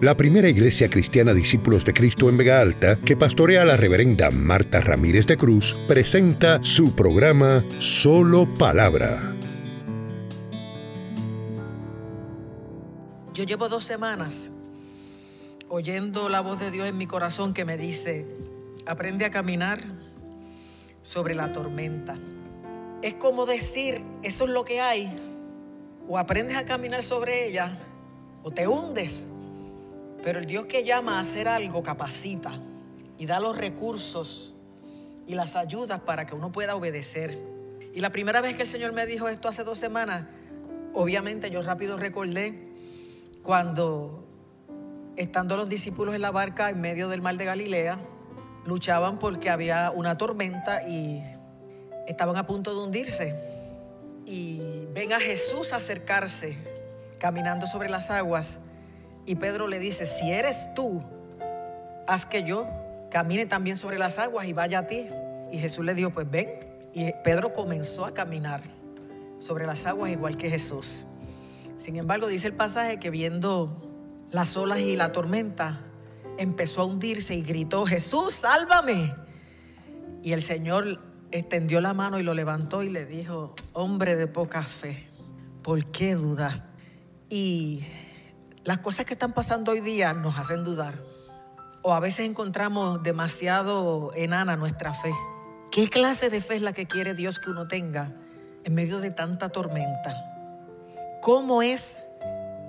la primera iglesia cristiana Discípulos de Cristo en Vega Alta, que pastorea la reverenda Marta Ramírez de Cruz, presenta su programa Solo Palabra. Yo llevo dos semanas oyendo la voz de Dios en mi corazón que me dice, aprende a caminar sobre la tormenta. Es como decir, eso es lo que hay, o aprendes a caminar sobre ella, o te hundes. Pero el Dios que llama a hacer algo capacita y da los recursos y las ayudas para que uno pueda obedecer. Y la primera vez que el Señor me dijo esto hace dos semanas, obviamente yo rápido recordé cuando, estando los discípulos en la barca en medio del mar de Galilea, luchaban porque había una tormenta y estaban a punto de hundirse. Y ven a Jesús acercarse caminando sobre las aguas y Pedro le dice, si eres tú, haz que yo camine también sobre las aguas y vaya a ti. Y Jesús le dijo, pues ven. Y Pedro comenzó a caminar sobre las aguas igual que Jesús. Sin embargo, dice el pasaje que viendo las olas y la tormenta, empezó a hundirse y gritó, Jesús, sálvame. Y el Señor extendió la mano y lo levantó y le dijo, hombre de poca fe, ¿por qué dudas? Y las cosas que están pasando hoy día nos hacen dudar. O a veces encontramos demasiado enana nuestra fe. ¿Qué clase de fe es la que quiere Dios que uno tenga en medio de tanta tormenta? ¿Cómo es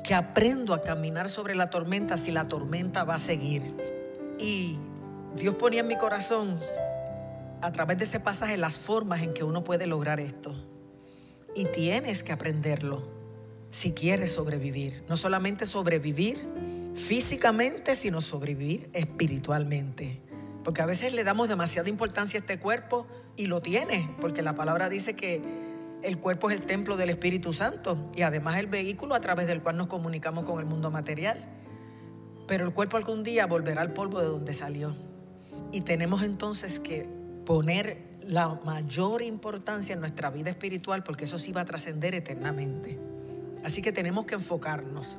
que aprendo a caminar sobre la tormenta si la tormenta va a seguir? Y Dios ponía en mi corazón a través de ese pasaje las formas en que uno puede lograr esto. Y tienes que aprenderlo si quieres sobrevivir. No solamente sobrevivir físicamente, sino sobrevivir espiritualmente. Porque a veces le damos demasiada importancia a este cuerpo y lo tiene, porque la palabra dice que el cuerpo es el templo del Espíritu Santo y además el vehículo a través del cual nos comunicamos con el mundo material. Pero el cuerpo algún día volverá al polvo de donde salió. Y tenemos entonces que poner la mayor importancia en nuestra vida espiritual porque eso sí va a trascender eternamente. Así que tenemos que enfocarnos.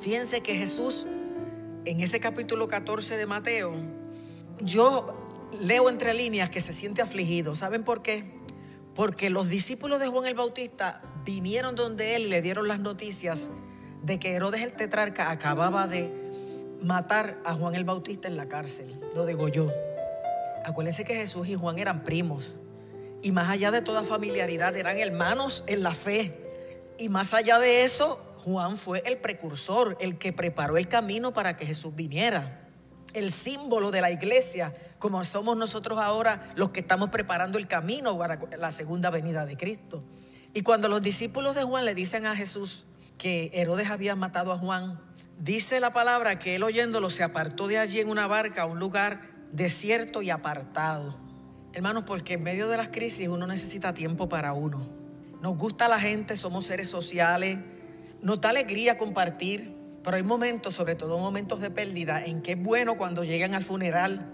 Fíjense que Jesús en ese capítulo 14 de Mateo, yo leo entre líneas que se siente afligido. ¿Saben por qué? Porque los discípulos de Juan el Bautista vinieron donde él y le dieron las noticias de que Herodes el tetrarca acababa de matar a Juan el Bautista en la cárcel, lo degolló. Acuérdense que Jesús y Juan eran primos. Y más allá de toda familiaridad, eran hermanos en la fe. Y más allá de eso, Juan fue el precursor, el que preparó el camino para que Jesús viniera. El símbolo de la iglesia, como somos nosotros ahora los que estamos preparando el camino para la segunda venida de Cristo. Y cuando los discípulos de Juan le dicen a Jesús que Herodes había matado a Juan, dice la palabra que él oyéndolo se apartó de allí en una barca a un lugar desierto y apartado. Hermanos, porque en medio de las crisis uno necesita tiempo para uno. Nos gusta la gente, somos seres sociales, nos da alegría compartir, pero hay momentos, sobre todo momentos de pérdida, en que es bueno cuando llegan al funeral,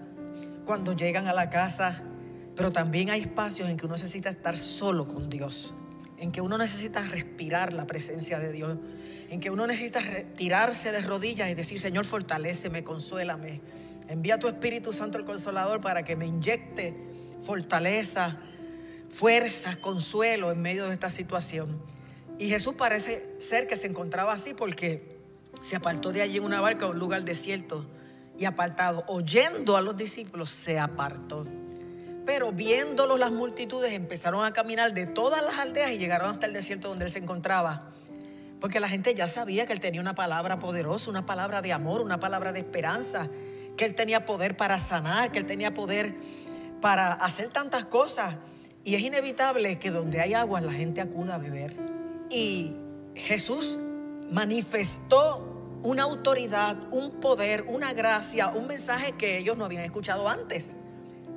cuando llegan a la casa, pero también hay espacios en que uno necesita estar solo con Dios, en que uno necesita respirar la presencia de Dios, en que uno necesita tirarse de rodillas y decir, Señor, fortaléceme, consuélame. Envía tu Espíritu Santo el Consolador para que me inyecte fortaleza, fuerza, consuelo en medio de esta situación. Y Jesús parece ser que se encontraba así porque se apartó de allí en una barca a un lugar desierto y apartado. Oyendo a los discípulos, se apartó. Pero viéndolo las multitudes empezaron a caminar de todas las aldeas y llegaron hasta el desierto donde él se encontraba. Porque la gente ya sabía que él tenía una palabra poderosa, una palabra de amor, una palabra de esperanza que Él tenía poder para sanar, que Él tenía poder para hacer tantas cosas. Y es inevitable que donde hay agua la gente acuda a beber. Y Jesús manifestó una autoridad, un poder, una gracia, un mensaje que ellos no habían escuchado antes.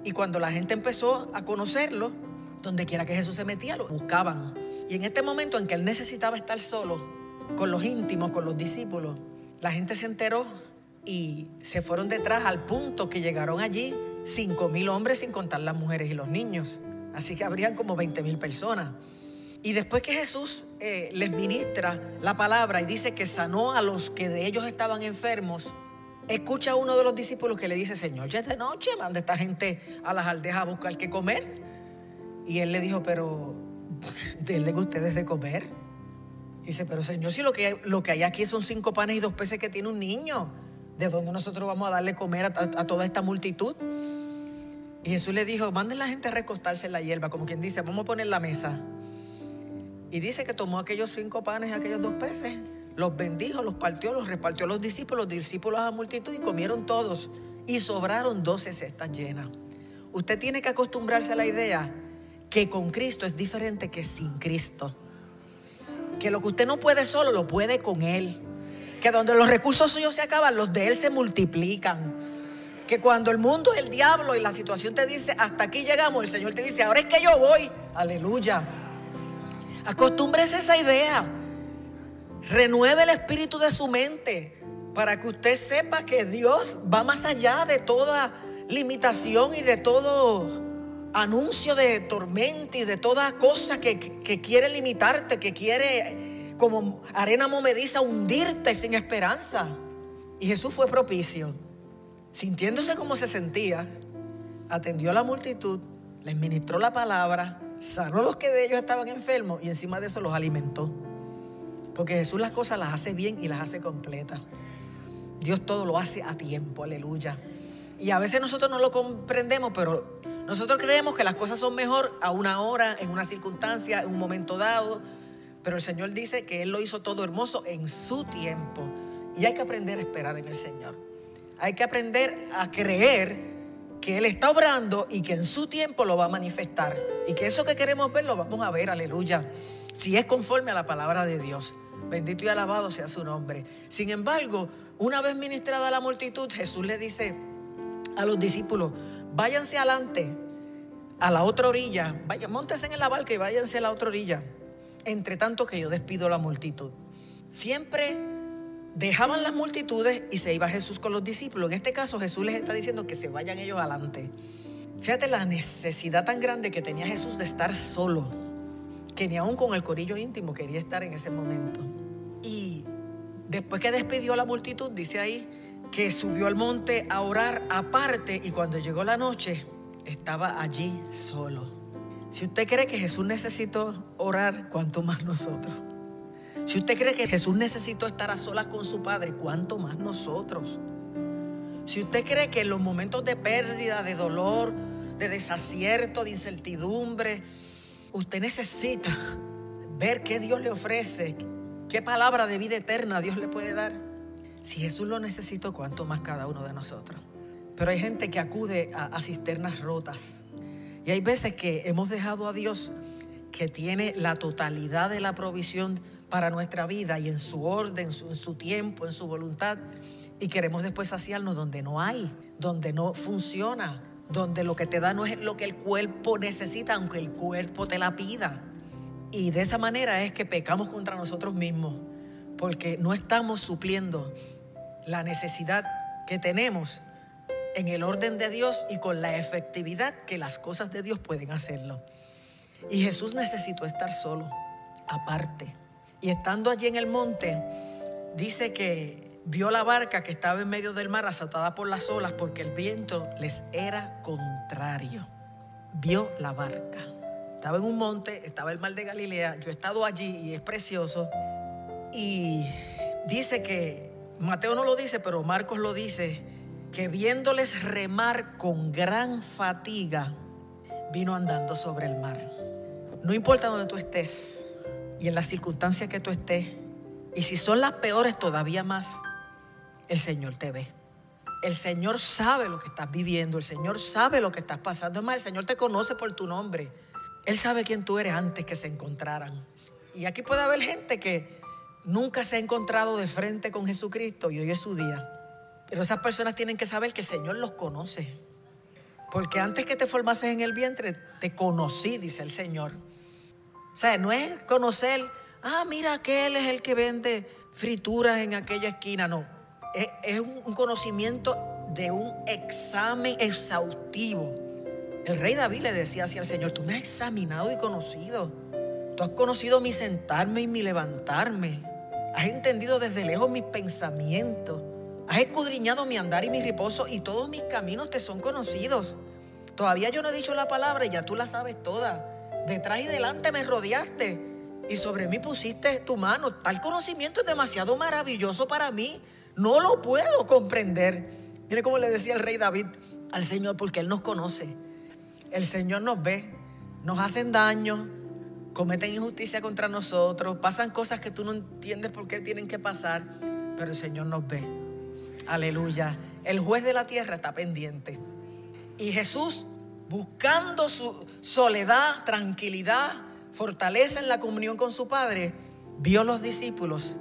Y cuando la gente empezó a conocerlo, donde quiera que Jesús se metía, lo buscaban. Y en este momento en que él necesitaba estar solo, con los íntimos, con los discípulos, la gente se enteró y se fueron detrás al punto que llegaron allí cinco mil hombres sin contar las mujeres y los niños. Así que habrían como 20 mil personas. Y después que Jesús eh, les ministra la palabra y dice que sanó a los que de ellos estaban enfermos, escucha a uno de los discípulos que le dice, Señor, ya es de noche, manda esta gente a las aldeas a buscar qué comer. Y él le dijo, pero denle ustedes de comer. Y dice, pero Señor, si lo que, lo que hay aquí son cinco panes y dos peces que tiene un niño, ¿de dónde nosotros vamos a darle comer a toda esta multitud? Y Jesús le dijo, manden la gente a recostarse en la hierba, como quien dice, vamos a poner la mesa. Y dice que tomó aquellos cinco panes y aquellos dos peces, los bendijo, los partió, los repartió a los discípulos, los discípulos a la multitud y comieron todos. Y sobraron doce cestas llenas. Usted tiene que acostumbrarse a la idea que con Cristo es diferente que sin Cristo. Que lo que usted no puede solo, lo puede con Él. Que donde los recursos suyos se acaban, los de Él se multiplican. Que cuando el mundo, el diablo y la situación te dice, hasta aquí llegamos, el Señor te dice, ahora es que yo voy. Aleluya. Acostúmbrese a esa idea. Renueve el espíritu de su mente para que usted sepa que Dios va más allá de toda limitación y de todo anuncio de tormenta y de toda cosa que, quiere limitarte, que quiere como arena movediza hundirte sin esperanza. Y Jesús fue propicio, sintiéndose como se sentía, atendió a la multitud, les ministró la palabra, sanó los que de ellos estaban enfermos y encima de eso los alimentó. Porque Jesús las cosas las hace bien y las hace completas. Dios todo lo hace a tiempo, aleluya. Y a veces nosotros no lo comprendemos, pero nosotros creemos que las cosas son mejor a una hora, en una circunstancia, en un momento dado. Pero el Señor dice que Él lo hizo todo hermoso en su tiempo. Y hay que aprender a esperar en el Señor. Hay que aprender a creer que Él está obrando y que en su tiempo lo va a manifestar. Y que eso que queremos ver lo vamos a ver, aleluya. Si es conforme a la palabra de Dios. Bendito y alabado sea su nombre. Sin embargo, una vez ministrada la multitud, Jesús le dice, a los discípulos, váyanse adelante a la otra orilla, vayan, montense en la barca y váyanse a la otra orilla, entre tanto que yo despido a la multitud. Siempre dejaban las multitudes y se iba Jesús con los discípulos. En este caso Jesús les está diciendo que se vayan ellos adelante. Fíjate la necesidad tan grande que tenía Jesús de estar solo, que ni aún con el corillo íntimo quería estar en ese momento. Y después que despidió a la multitud, dice ahí, que subió al monte a orar aparte y cuando llegó la noche estaba allí solo. Si usted cree que Jesús necesitó orar, ¿cuánto más nosotros? Si usted cree que Jesús necesitó estar a solas con su Padre, ¿cuánto más nosotros? Si usted cree que en los momentos de pérdida, de dolor, de desacierto, de incertidumbre, usted necesita ver qué Dios le ofrece, qué palabra de vida eterna Dios le puede dar. Si Jesús lo necesitó, ¿cuánto más cada uno de nosotros? Pero hay gente que acude a, cisternas rotas. Y hay veces que hemos dejado a Dios que tiene la totalidad de la provisión para nuestra vida y en su orden, en su, tiempo, en su voluntad. Y queremos después saciarnos donde no hay, donde no funciona, donde lo que te da no es lo que el cuerpo necesita, aunque el cuerpo te la pida. Y de esa manera es que pecamos contra nosotros mismos porque no estamos supliendo la necesidad que tenemos en el orden de Dios y con la efectividad que las cosas de Dios pueden hacerlo. Y Jesús necesitó estar solo, aparte. Y estando allí en el monte, dice que vio la barca que estaba en medio del mar azotada por las olas porque el viento les era contrario. Vio la barca. Estaba en un monte, estaba el mar de Galilea, yo he estado allí y es precioso. Y dice que, Mateo no lo dice, pero Marcos lo dice, que viéndoles remar con gran fatiga, vino andando sobre el mar. No importa donde tú estés y en las circunstancias que tú estés, y si son las peores todavía más, el Señor te ve. El Señor sabe lo que estás viviendo, el Señor sabe lo que estás pasando. Es más, el Señor te conoce por tu nombre. Él sabe quién tú eres antes que se encontraran. Y aquí puede haber gente que nunca se ha encontrado de frente con Jesucristo y hoy es su día. Pero esas personas tienen que saber que el Señor los conoce. Porque antes que te formases en el vientre, te conocí, dice el Señor. Sea, no es conocer, ah, mira, aquel es el que vende frituras en aquella esquina. No, es, un conocimiento de un examen exhaustivo. El rey David le decía así al Señor, tú me has examinado y conocido. Tú has conocido mi sentarme y mi levantarme. Has entendido desde lejos mis pensamientos. Has escudriñado mi andar y mi reposo y todos mis caminos te son conocidos. Todavía yo no he dicho la palabra y ya tú la sabes toda. Detrás y delante me rodeaste y sobre mí pusiste tu mano. Tal conocimiento es demasiado maravilloso para mí. No lo puedo comprender. Mire cómo le decía el rey David al Señor, porque Él nos conoce. El Señor nos ve, nos hacen daño, cometen injusticia contra nosotros, pasan cosas que tú no entiendes por qué tienen que pasar, pero el Señor nos ve. Aleluya. El juez de la tierra está pendiente. Y Jesús, buscando su soledad, tranquilidad, fortaleza en la comunión con su Padre, vio los discípulos,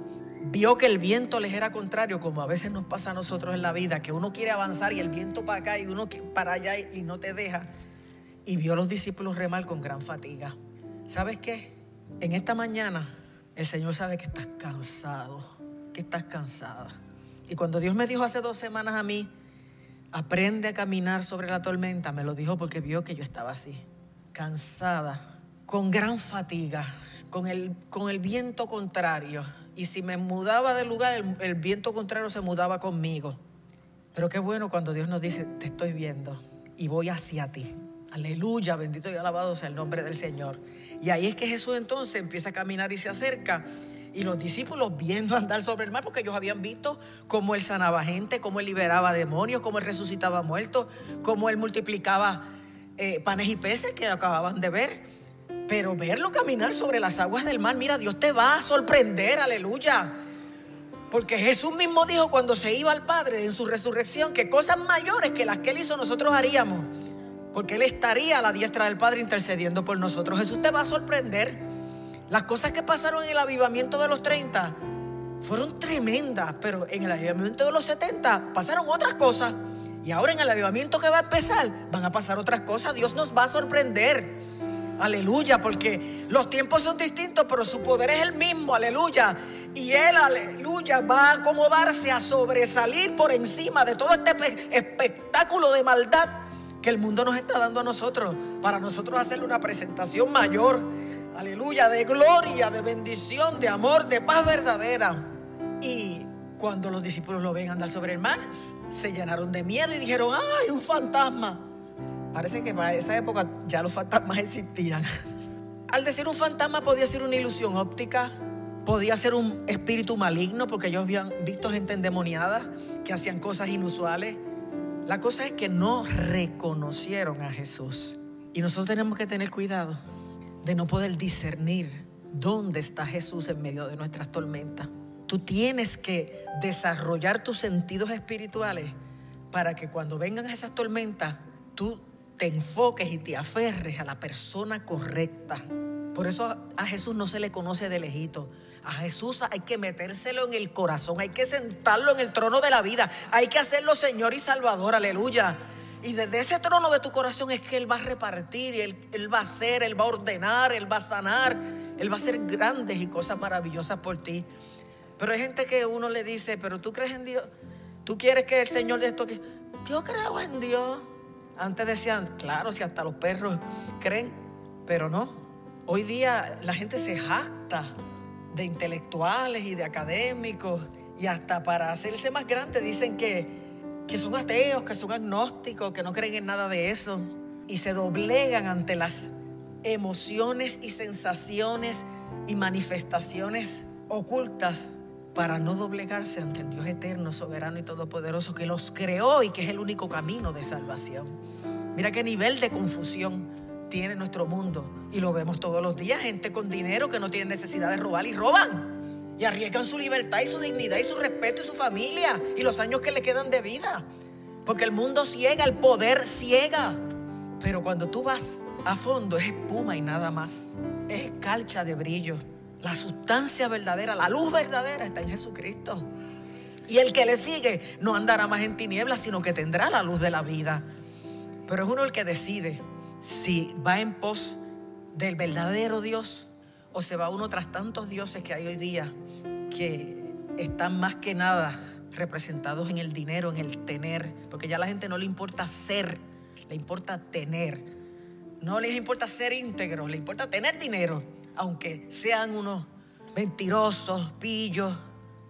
vio que el viento les era contrario, como a veces nos pasa a nosotros en la vida, que uno quiere avanzar y el viento para acá y uno para allá y no te deja. Y vio a los discípulos remar con gran fatiga. ¿Sabes qué? En esta mañana el Señor sabe que estás cansado, que estás cansada. Y cuando Dios me dijo hace dos semanas a mí, aprende a caminar sobre la tormenta, me lo dijo porque vio que yo estaba así, cansada, con gran fatiga, con el, con el viento contrario. Y si me mudaba de lugar, el, el viento contrario se mudaba conmigo. Pero qué bueno cuando Dios nos dice, te estoy viendo y voy hacia ti. Aleluya, bendito y alabado sea el nombre del Señor. Y ahí es que Jesús entonces empieza a caminar y se acerca y los discípulos viendo andar sobre el mar, porque ellos habían visto cómo él sanaba gente, cómo él liberaba demonios, cómo él resucitaba muertos, cómo él multiplicaba eh, panes y peces que acababan de ver. Pero verlo caminar sobre las aguas del mar, mira, Dios te va a sorprender, aleluya. Porque Jesús mismo dijo cuando se iba al Padre en su resurrección que cosas mayores que las que él hizo nosotros haríamos. Porque él estaría a la diestra del Padre intercediendo por nosotros. Jesús te va a sorprender. Las cosas que pasaron en el avivamiento de los 30 fueron tremendas, pero en el avivamiento de los 70 pasaron otras cosas. Y ahora en el avivamiento que va a empezar van a pasar otras cosas. Dios nos va a sorprender. Aleluya, porque los tiempos son distintos, pero su poder es el mismo. Aleluya. Y Él, aleluya, va a acomodarse a sobresalir por encima de todo este espectáculo de maldad que el mundo nos está dando a nosotros, para nosotros hacerle una presentación mayor aleluya, de gloria, de bendición, de amor, de paz verdadera. Y cuando los discípulos lo ven andar sobre mar, se llenaron de miedo y dijeron, ¡ay, un fantasma! Parece que para esa época ya los fantasmas existían. Al decir un fantasma podía ser una ilusión óptica, podía ser un espíritu maligno, porque ellos habían visto gente endemoniada que hacían cosas inusuales. La cosa es que no reconocieron a Jesús. Y nosotros tenemos que tener cuidado de no poder discernir dónde está Jesús en medio de nuestras tormentas. Tú tienes que desarrollar tus sentidos espirituales para que cuando vengan esas tormentas, tú te enfoques y te aferres a la persona correcta. Por eso a Jesús no se le conoce de lejito. A Jesús hay que metérselo en el corazón, hay que sentarlo en el trono de la vida, hay que hacerlo Señor y Salvador, aleluya. Y desde ese trono de tu corazón es que Él va a repartir, y él, va a hacer, Él va a ordenar, Él va a sanar, Él va a hacer grandes y cosas maravillosas por ti. Pero hay gente que uno le dice, pero tú crees en Dios, tú quieres que el Señor esto que yo creo en Dios. Antes decían, claro, si hasta los perros creen, pero no. Hoy día la gente se jacta de intelectuales y de académicos y hasta para hacerse más grande dicen que que son ateos, que son agnósticos, que no creen en nada de eso y se doblegan ante las emociones y sensaciones y manifestaciones ocultas para no doblegarse ante el Dios eterno, soberano y todopoderoso que los creó y que es el único camino de salvación. Mira qué nivel de confusión tiene nuestro mundo y lo vemos todos los días, gente con dinero que no tiene necesidad de robar y roban y arriesgan su libertad y su dignidad y su respeto y su familia y los años que le quedan de vida. Porque el mundo ciega, el poder ciega. Pero cuando tú vas a fondo es espuma y nada más. Es escarcha de brillo. La sustancia verdadera, la luz verdadera está en Jesucristo. Y el que le sigue no andará más en tinieblas, sino que tendrá la luz de la vida. Pero es uno el que decide si va en pos del verdadero Dios o se va uno tras tantos dioses que hay hoy día que están más que nada representados en el dinero, en el tener, porque ya a la gente no le importa ser, le importa tener. No les importa ser íntegro, le importa tener dinero. aunque sean unos mentirosos, pillos,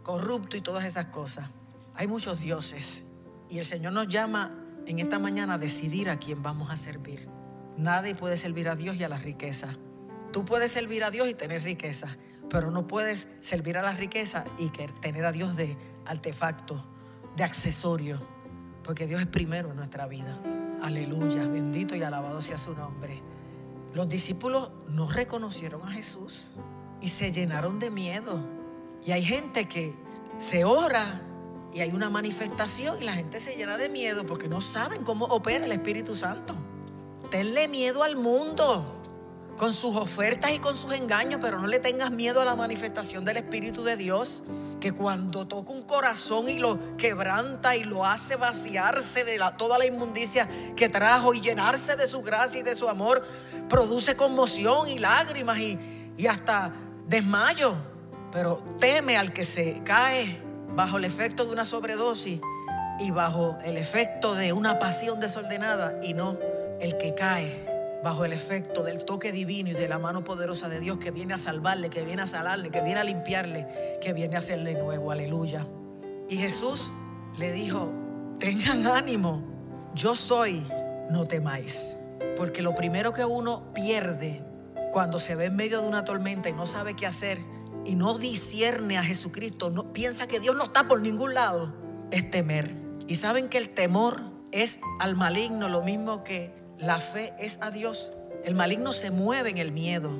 corruptos y todas esas cosas. Hay muchos dioses y el Señor nos llama en esta mañana a decidir a quién vamos a servir. Nadie puede servir a Dios y a la riqueza. Tú puedes servir a Dios y tener riqueza, pero no puedes servir a la riqueza y tener a Dios de artefacto, de accesorio, porque Dios es primero en nuestra vida. Aleluya, bendito y alabado sea su nombre. Los discípulos no reconocieron a Jesús y se llenaron de miedo. Y hay gente que se ora y hay una manifestación y la gente se llena de miedo porque no saben cómo opera el Espíritu Santo. Tenle miedo al mundo con sus ofertas y con sus engaños, pero no le tengas miedo a la manifestación del Espíritu de Dios, que cuando toca un corazón y lo quebranta y lo hace vaciarse de toda la inmundicia que trajo y llenarse de su gracia y de su amor, produce conmoción y lágrimas y, y hasta desmayo. Pero teme al que se cae bajo el efecto de una sobredosis y bajo el efecto de una pasión desordenada y no el que cae bajo el efecto del toque divino y de la mano poderosa de Dios que viene a salvarle, que viene a sanarle, que viene a limpiarle, que viene a hacerle nuevo. Aleluya. Y Jesús le dijo, tengan ánimo, yo soy, no temáis. Porque lo primero que uno pierde cuando se ve en medio de una tormenta y no sabe qué hacer y no discierne a Jesucristo, no piensa que Dios no está por ningún lado, es temer. Y saben que el temor es al maligno lo mismo que la fe es a Dios. El maligno se mueve en el miedo.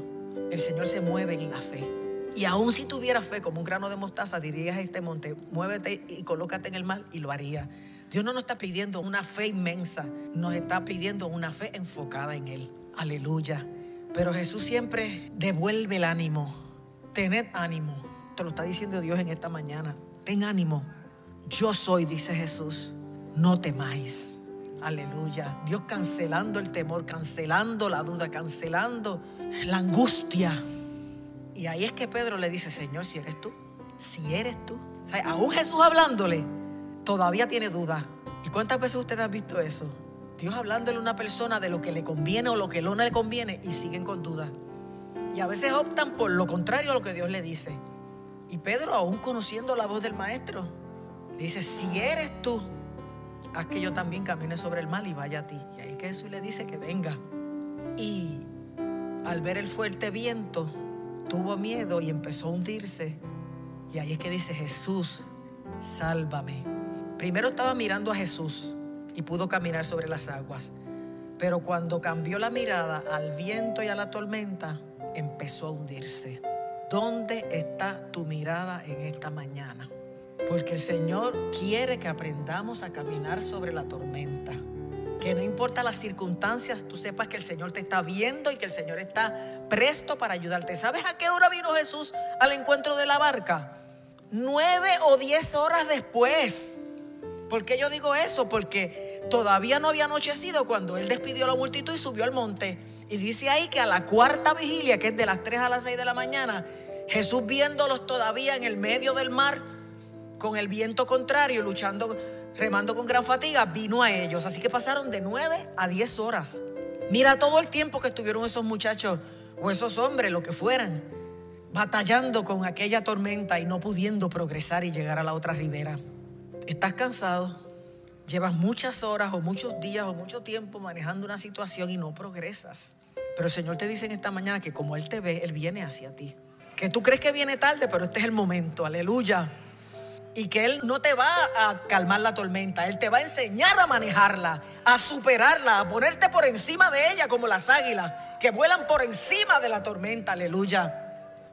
El Señor se mueve en la fe. Y aun si tuviera fe como un grano de mostaza, dirías a este monte, muévete y colócate en el mar y lo haría. Dios no nos está pidiendo una fe inmensa, nos está pidiendo una fe enfocada en Él. Aleluya. Pero Jesús siempre devuelve el ánimo. Tened ánimo. Te lo está diciendo Dios en esta mañana. Ten ánimo. Yo soy, dice Jesús. No temáis. Aleluya. Dios cancelando el temor, cancelando la duda, cancelando la angustia. Y ahí es que Pedro le dice, Señor, si eres tú, si eres tú. Aún Jesús hablándole, todavía tiene duda. ¿Y cuántas veces usted ha visto eso? Dios hablándole a una persona de lo que le conviene o lo que no le conviene y siguen con duda. Y a veces optan por lo contrario a lo que Dios le dice. Y Pedro, aún conociendo la voz del maestro, le dice, si eres tú, haz que yo también camine sobre el mal y vaya a ti. Y ahí que Jesús le dice que venga. Y al ver el fuerte viento, tuvo miedo y empezó a hundirse. Y ahí es que dice, Jesús, sálvame. Primero estaba mirando a Jesús y pudo caminar sobre las aguas. Pero cuando cambió la mirada al viento y a la tormenta, empezó a hundirse. ¿Dónde está tu mirada en esta mañana? Porque el Señor quiere que aprendamos a caminar sobre la tormenta. Que no importa las circunstancias, tú sepas que el Señor te está viendo y que el Señor está presto para ayudarte. ¿Sabes a qué hora vino Jesús al encuentro de la barca? Nueve o diez horas después. ¿Por qué yo digo eso? Porque todavía no había anochecido cuando Él despidió a la multitud y subió al monte. Y dice ahí que a la cuarta vigilia, que es de las tres a las seis de la mañana, Jesús viéndolos todavía en el medio del mar, con el viento contrario, luchando, remando con gran fatiga, vino a ellos. Así que pasaron de 9 a 10 horas. Mira todo el tiempo que estuvieron esos muchachos o esos hombres, lo que fueran, batallando con aquella tormenta y no pudiendo progresar y llegar a la otra ribera. ¿Estás cansado? Llevas muchas horas o muchos días o mucho tiempo manejando una situación y no progresas. Pero el Señor te dice en esta mañana que como Él te ve, Él viene hacia ti. Que tú crees que viene tarde, pero este es el momento. Aleluya y que Él no te va a calmar la tormenta, Él te va a enseñar a manejarla, a superarla, a ponerte por encima de ella como las águilas que vuelan por encima de la tormenta, aleluya.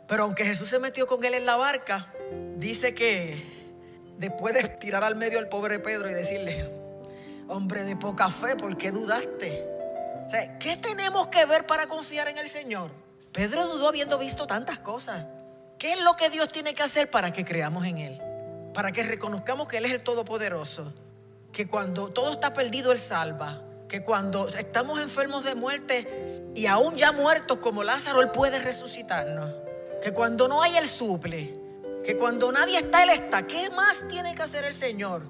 Pero aunque Jesús se metió con Él en la barca, dice que después de tirar al medio al pobre Pedro y decirle, hombre de poca fe, ¿por qué dudaste? O sea, ¿qué tenemos que ver para confiar en el Señor? Pedro dudó habiendo visto tantas cosas. ¿Qué es lo que Dios tiene que hacer para que creamos en Él? Para que reconozcamos que Él es el Todopoderoso, que cuando todo está perdido Él salva, que cuando estamos enfermos de muerte y aún ya muertos como Lázaro, Él puede resucitarnos, que cuando no hay Él suple, que cuando nadie está Él está. ¿Qué más tiene que hacer el Señor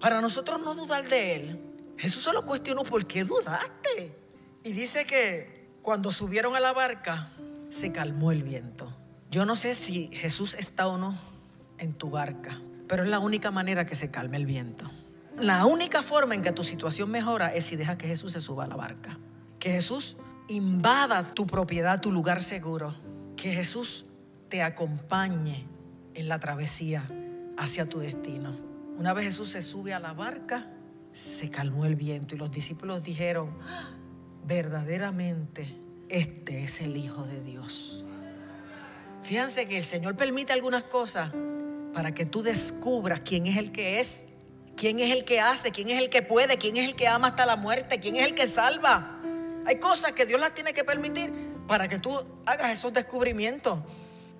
para nosotros no dudar de Él? Jesús se lo cuestionó, ¿por qué dudaste? Y dice que cuando subieron a la barca, se calmó el viento. Yo no sé si Jesús está o no en tu barca, pero es la única manera que se calme el viento. La única forma en que tu situación mejora es si dejas que Jesús se suba a la barca. Que Jesús invada tu propiedad, tu lugar seguro. Que Jesús te acompañe en la travesía hacia tu destino. Una vez Jesús se sube a la barca, se calmó el viento y los discípulos dijeron, ah, verdaderamente este es el Hijo de Dios. Fíjense que el Señor permite algunas cosas para que tú descubras quién es el que es, quién es el que hace, quién es el que puede, quién es el que ama hasta la muerte, quién es el que salva. Hay cosas que Dios las tiene que permitir para que tú hagas esos descubrimientos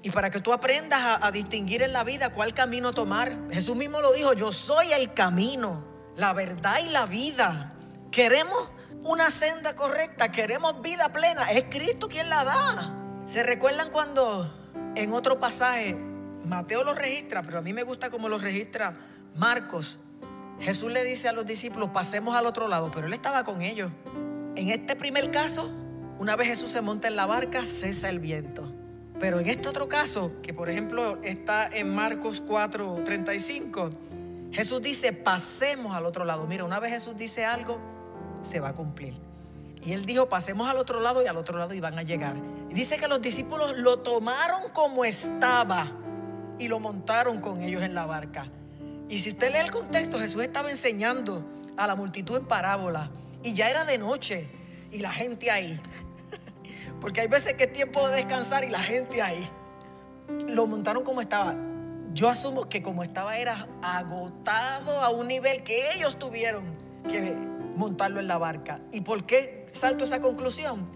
y para que tú aprendas a, distinguir en la vida cuál camino tomar. Jesús mismo lo dijo, yo soy el camino, la verdad y la vida. Queremos una senda correcta, queremos vida plena. Es Cristo quien la da. ¿Se recuerdan cuando en otro pasaje, Mateo lo registra, pero a mí me gusta como lo registra Marcos? Jesús le dice a los discípulos, pasemos al otro lado, pero él estaba con ellos. En este primer caso, una vez Jesús se monta en la barca, cesa el viento. Pero en este otro caso, que por ejemplo está en Marcos 4, 35, Jesús dice, pasemos al otro lado. Mira, una vez Jesús dice algo, se va a cumplir. Y él dijo, pasemos al otro lado y al otro lado iban a llegar. Y dice que los discípulos lo tomaron como estaba y lo montaron con ellos en la barca. Y si usted lee el contexto, Jesús estaba enseñando a la multitud en parábola y ya era de noche y la gente ahí. Porque hay veces que es tiempo de descansar y la gente ahí. Lo montaron como estaba. Yo asumo que como estaba era agotado a un nivel que ellos tuvieron que montarlo en la barca. ¿Y por qué salto esa conclusión?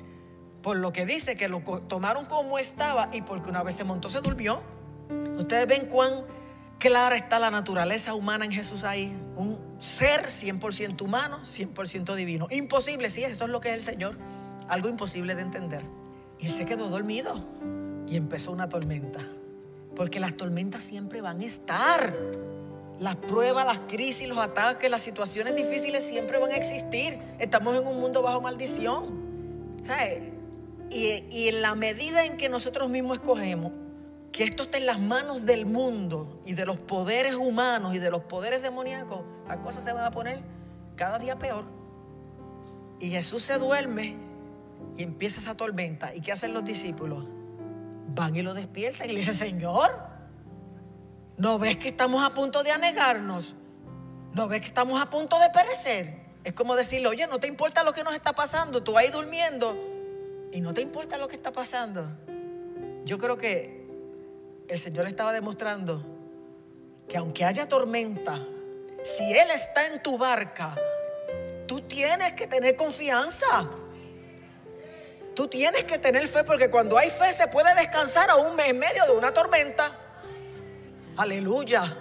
Por lo que dice que lo tomaron como estaba y porque una vez se montó se durmió. Ustedes ven cuán clara está la naturaleza humana en Jesús ahí. Un ser 100% humano, 100% divino. Imposible, sí, eso es lo que es el Señor. Algo imposible de entender. Y él se quedó dormido y empezó una tormenta. Porque las tormentas siempre van a estar. Las pruebas, las crisis, los ataques, las situaciones difíciles siempre van a existir. Estamos en un mundo bajo maldición. Y, y en la medida en que nosotros mismos escogemos que esto esté en las manos del mundo y de los poderes humanos y de los poderes demoníacos, las cosas se van a poner cada día peor. Y Jesús se duerme y empieza esa tormenta. ¿Y qué hacen los discípulos? Van y lo despiertan y le dicen, Señor, ¿no ves que estamos a punto de anegarnos? ¿No ves que estamos a punto de perecer? Es como decirle, oye, no te importa lo que nos está pasando, tú ahí durmiendo y no te importa lo que está pasando. Yo creo que el Señor estaba demostrando que aunque haya tormenta, si Él está en tu barca, tú tienes que tener confianza. Tú tienes que tener fe porque cuando hay fe se puede descansar aún en medio de una tormenta. Aleluya.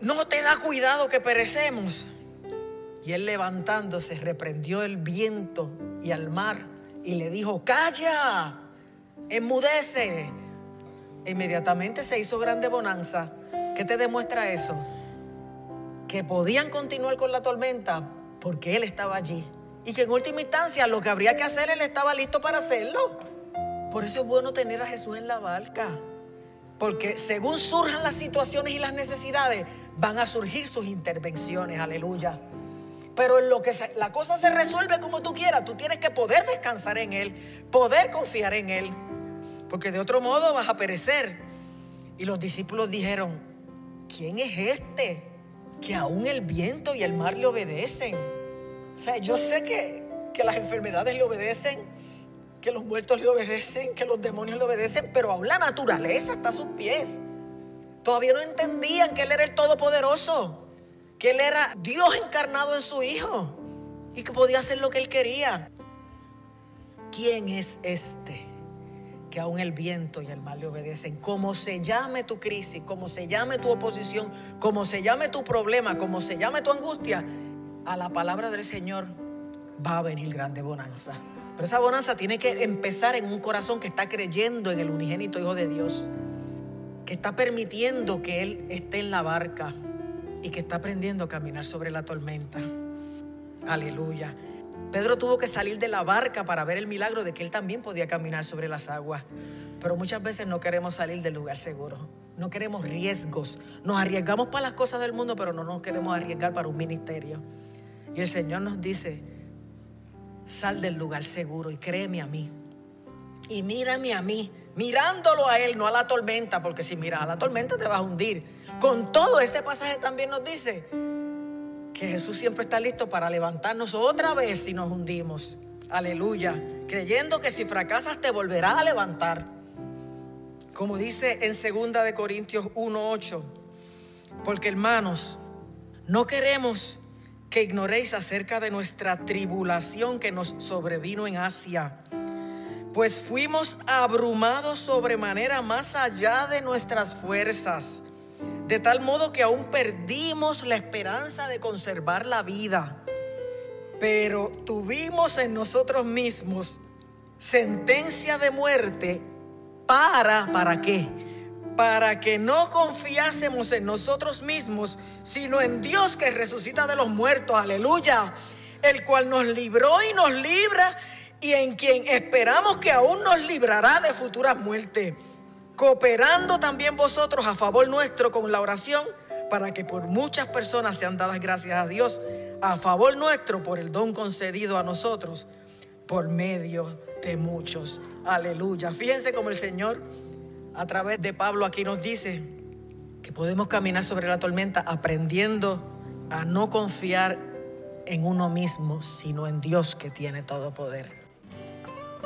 No te da cuidado que perecemos. Y él levantándose reprendió el viento y al mar y le dijo, calla, enmudece. Inmediatamente se hizo grande bonanza. ¿Qué te demuestra eso? Que podían continuar con la tormenta porque él estaba allí y que en última instancia lo que habría que hacer, Él estaba listo para hacerlo. Por eso es bueno tener a Jesús en la barca. Porque según surjan las situaciones y las necesidades, van a surgir sus intervenciones, aleluya. Pero en lo que la cosa se resuelve como tú quieras, tú tienes que poder descansar en Él, poder confiar en Él. Porque de otro modo vas a perecer. Y los discípulos dijeron, ¿quién es este que aún el viento y el mar le obedecen? O sea, yo sé que, que las enfermedades le obedecen, que los muertos le obedecen, que los demonios le obedecen, pero aún la naturaleza está a sus pies. Todavía no entendían que Él era el Todopoderoso, que Él era Dios encarnado en su Hijo y que podía hacer lo que Él quería. ¿Quién es este? Que aún el viento y el mar le obedecen. Como se llame tu crisis, como se llame tu oposición, como se llame tu problema, como se llame tu angustia, a la palabra del Señor va a venir grande bonanza. Pero esa bonanza tiene que empezar en un corazón que está creyendo en el unigénito Hijo de Dios, que está permitiendo que Él esté en la barca y que está aprendiendo a caminar sobre la tormenta. Aleluya. Pedro tuvo que salir de la barca para ver el milagro de que él también podía caminar sobre las aguas. Pero muchas veces no queremos salir del lugar seguro. No queremos riesgos. Nos arriesgamos para las cosas del mundo, pero no nos queremos arriesgar para un ministerio. Y el Señor nos dice, sal del lugar seguro y créeme a mí. Y mírame a mí, mirándolo a Él, no a la tormenta, porque si miras a la tormenta te vas a hundir. Con todo, este pasaje también nos dice que Jesús siempre está listo para levantarnos otra vez si nos hundimos. Aleluya. Creyendo que si fracasas te volverá a levantar. Como dice en 2 de Corintios 1:8. Porque hermanos, no queremos que ignoréis acerca de nuestra tribulación que nos sobrevino en Asia. Pues fuimos abrumados sobremanera más allá de nuestras fuerzas de tal modo que aún perdimos la esperanza de conservar la vida. Pero tuvimos en nosotros mismos sentencia de muerte para, ¿para qué? Para que no confiásemos en nosotros mismos, sino en Dios que resucita de los muertos, aleluya, el cual nos libró y nos libra y en quien esperamos que aún nos librará de futuras muertes cooperando también vosotros a favor nuestro con la oración, para que por muchas personas sean dadas gracias a Dios a favor nuestro por el don concedido a nosotros por medio de muchos. Aleluya. Fíjense como el Señor a través de Pablo aquí nos dice que podemos caminar sobre la tormenta aprendiendo a no confiar en uno mismo, sino en Dios que tiene todo poder.